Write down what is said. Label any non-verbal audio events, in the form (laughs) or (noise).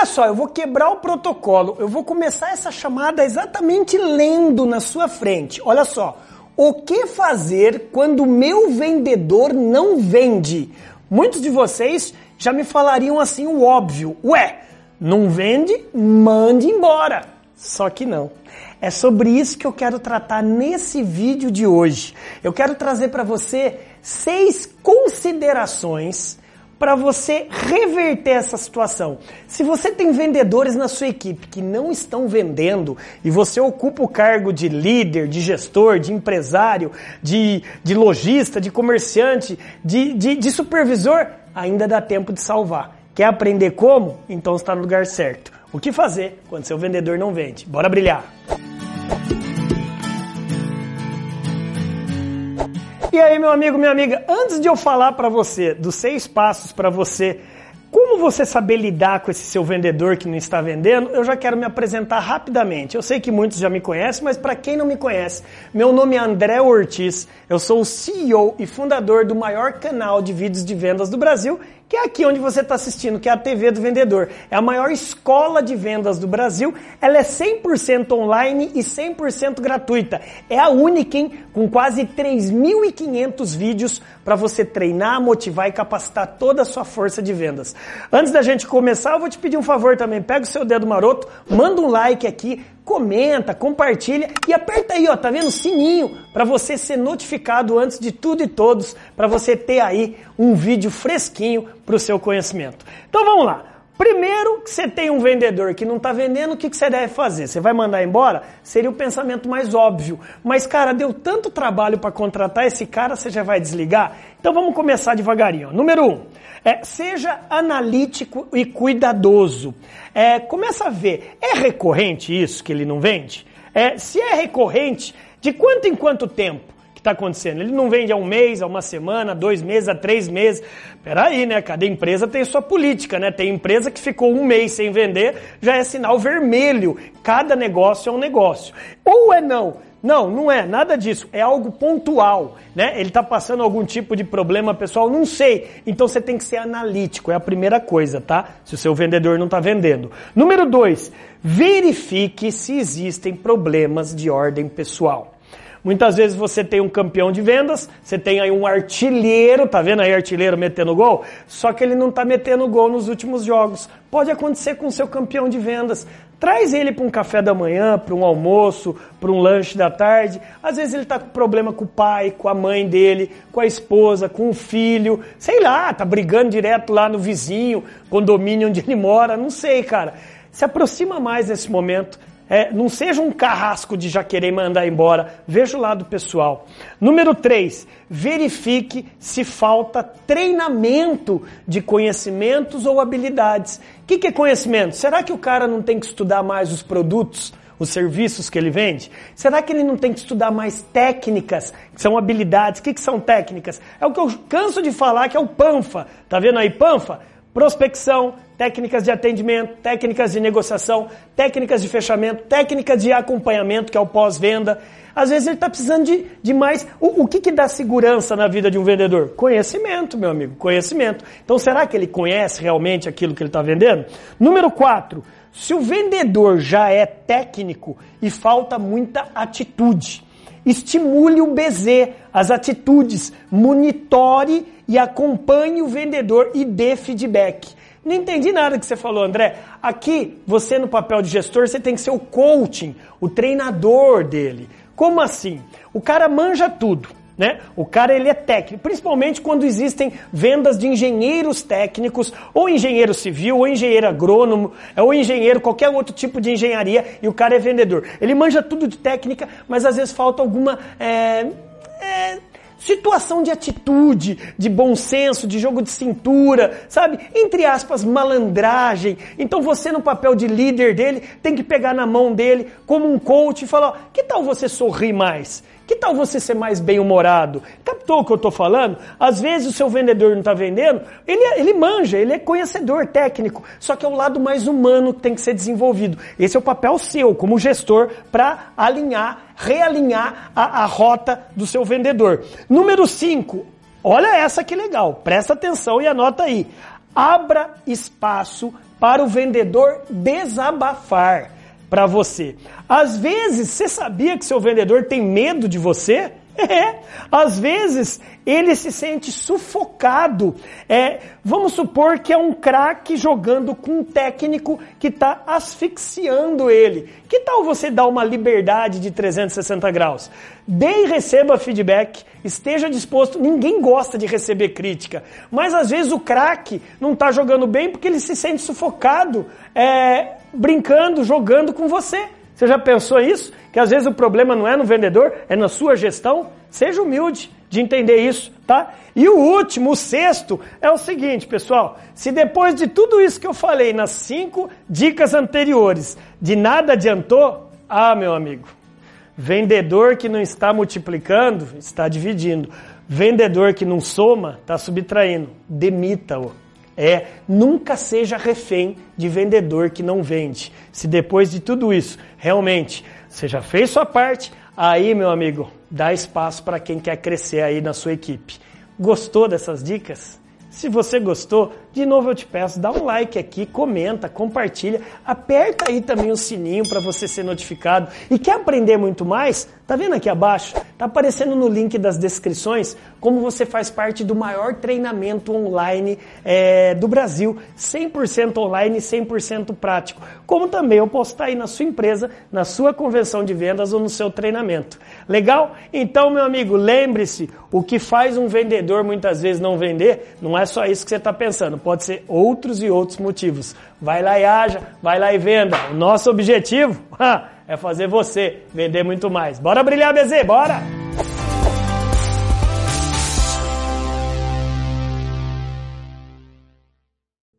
olha só, eu vou quebrar o protocolo. Eu vou começar essa chamada exatamente lendo na sua frente. Olha só. O que fazer quando meu vendedor não vende? Muitos de vocês já me falariam assim o óbvio. Ué, não vende? Mande embora. Só que não. É sobre isso que eu quero tratar nesse vídeo de hoje. Eu quero trazer para você seis considerações para você reverter essa situação. Se você tem vendedores na sua equipe que não estão vendendo e você ocupa o cargo de líder, de gestor, de empresário, de, de lojista, de comerciante, de, de, de supervisor, ainda dá tempo de salvar. Quer aprender como? Então está no lugar certo. O que fazer quando seu vendedor não vende? Bora brilhar! E aí, meu amigo, minha amiga, antes de eu falar para você dos seis passos para você como você saber lidar com esse seu vendedor que não está vendendo, eu já quero me apresentar rapidamente. Eu sei que muitos já me conhecem, mas para quem não me conhece, meu nome é André Ortiz, eu sou o CEO e fundador do maior canal de vídeos de vendas do Brasil que é aqui onde você está assistindo, que é a TV do Vendedor. É a maior escola de vendas do Brasil. Ela é 100% online e 100% gratuita. É a única, hein? Com quase 3.500 vídeos para você treinar, motivar e capacitar toda a sua força de vendas. Antes da gente começar, eu vou te pedir um favor também. Pega o seu dedo maroto, manda um like aqui, comenta, compartilha e aperta aí, ó, tá vendo? Sininho para você ser notificado antes de tudo e todos, para você ter aí um vídeo fresquinho para o seu conhecimento. Então vamos lá. Primeiro, que você tem um vendedor que não está vendendo, o que, que você deve fazer? Você vai mandar embora? Seria o pensamento mais óbvio. Mas, cara, deu tanto trabalho para contratar esse cara, você já vai desligar? Então vamos começar devagarinho. Número um, é, seja analítico e cuidadoso. É, começa a ver, é recorrente isso que ele não vende? É, se é recorrente, de quanto em quanto tempo? Que está acontecendo? Ele não vende há um mês, há uma semana, três meses, a três meses. Peraí, né? Cada empresa tem sua política, né? Tem empresa que ficou um mês sem vender, já é sinal vermelho. Cada negócio é um negócio. Ou é não. Não, não é nada disso. É algo pontual, né? Ele está passando algum tipo de problema pessoal, não sei. Então você tem que ser analítico, é a primeira coisa, tá? Se o seu vendedor não está vendendo. Número dois, verifique se existem problemas de ordem pessoal. Muitas vezes você tem um campeão de vendas, você tem aí um artilheiro, tá vendo aí artilheiro metendo gol? Só que ele não tá metendo gol nos últimos jogos. Pode acontecer com o seu campeão de vendas. Traz ele para um café da manhã, para um almoço, para um lanche da tarde. Às vezes ele está com problema com o pai, com a mãe dele, com a esposa, com o filho, sei lá, tá brigando direto lá no vizinho, condomínio onde ele mora, não sei, cara. Se aproxima mais nesse momento é, não seja um carrasco de já querer mandar embora. Veja o lado pessoal. Número 3, verifique se falta treinamento de conhecimentos ou habilidades. O que, que é conhecimento? Será que o cara não tem que estudar mais os produtos? os serviços que ele vende? Será que ele não tem que estudar mais técnicas, que são habilidades? O que, que são técnicas? É o que eu canso de falar, que é o PANFA. Tá vendo aí, PANFA? Prospecção, técnicas de atendimento, técnicas de negociação, técnicas de fechamento, técnicas de acompanhamento, que é o pós-venda. Às vezes ele está precisando de, de mais. O, o que, que dá segurança na vida de um vendedor? Conhecimento, meu amigo, conhecimento. Então será que ele conhece realmente aquilo que ele está vendendo? Número 4. Se o vendedor já é técnico e falta muita atitude, estimule o BZ, as atitudes, monitore e acompanhe o vendedor e dê feedback. Não entendi nada que você falou, André. Aqui, você no papel de gestor, você tem que ser o coaching, o treinador dele. Como assim? O cara manja tudo. Né? O cara ele é técnico, principalmente quando existem vendas de engenheiros técnicos, ou engenheiro civil, ou engenheiro agrônomo, ou engenheiro, qualquer outro tipo de engenharia, e o cara é vendedor. Ele manja tudo de técnica, mas às vezes falta alguma é, é, situação de atitude, de bom senso, de jogo de cintura, sabe? Entre aspas, malandragem. Então você, no papel de líder dele, tem que pegar na mão dele como um coach e falar: que tal você sorrir mais? Que tal você ser mais bem-humorado? Captou o que eu estou falando? Às vezes o seu vendedor não está vendendo, ele, é, ele manja, ele é conhecedor técnico, só que é o lado mais humano que tem que ser desenvolvido. Esse é o papel seu, como gestor, para alinhar, realinhar a, a rota do seu vendedor. Número 5, olha essa que legal, presta atenção e anota aí. Abra espaço para o vendedor desabafar para você. Às vezes, você sabia que seu vendedor tem medo de você? (laughs) É, às vezes ele se sente sufocado. É, vamos supor que é um craque jogando com um técnico que está asfixiando ele. Que tal você dar uma liberdade de 360 graus? Dê e receba feedback, esteja disposto. Ninguém gosta de receber crítica, mas às vezes o craque não está jogando bem porque ele se sente sufocado, é, brincando, jogando com você. Você já pensou isso? Que às vezes o problema não é no vendedor, é na sua gestão? Seja humilde de entender isso, tá? E o último, o sexto, é o seguinte, pessoal. Se depois de tudo isso que eu falei nas cinco dicas anteriores, de nada adiantou, ah, meu amigo, vendedor que não está multiplicando, está dividindo. Vendedor que não soma, está subtraindo. Demita-o. É, nunca seja refém de vendedor que não vende. Se depois de tudo isso, realmente, você já fez sua parte, aí, meu amigo, dá espaço para quem quer crescer aí na sua equipe. Gostou dessas dicas? Se você gostou, de novo eu te peço, dá um like aqui, comenta, compartilha, aperta aí também o sininho para você ser notificado. E quer aprender muito mais? Tá vendo aqui abaixo? Tá aparecendo no link das descrições como você faz parte do maior treinamento online é, do Brasil, 100% online, 100% prático. Como também eu posso estar aí na sua empresa, na sua convenção de vendas ou no seu treinamento. Legal? Então, meu amigo, lembre-se, o que faz um vendedor muitas vezes não vender, não é só isso que você está pensando pode ser outros e outros motivos. Vai lá e haja, vai lá e venda. O nosso objetivo (laughs) é fazer você vender muito mais. Bora brilhar, BZ, bora!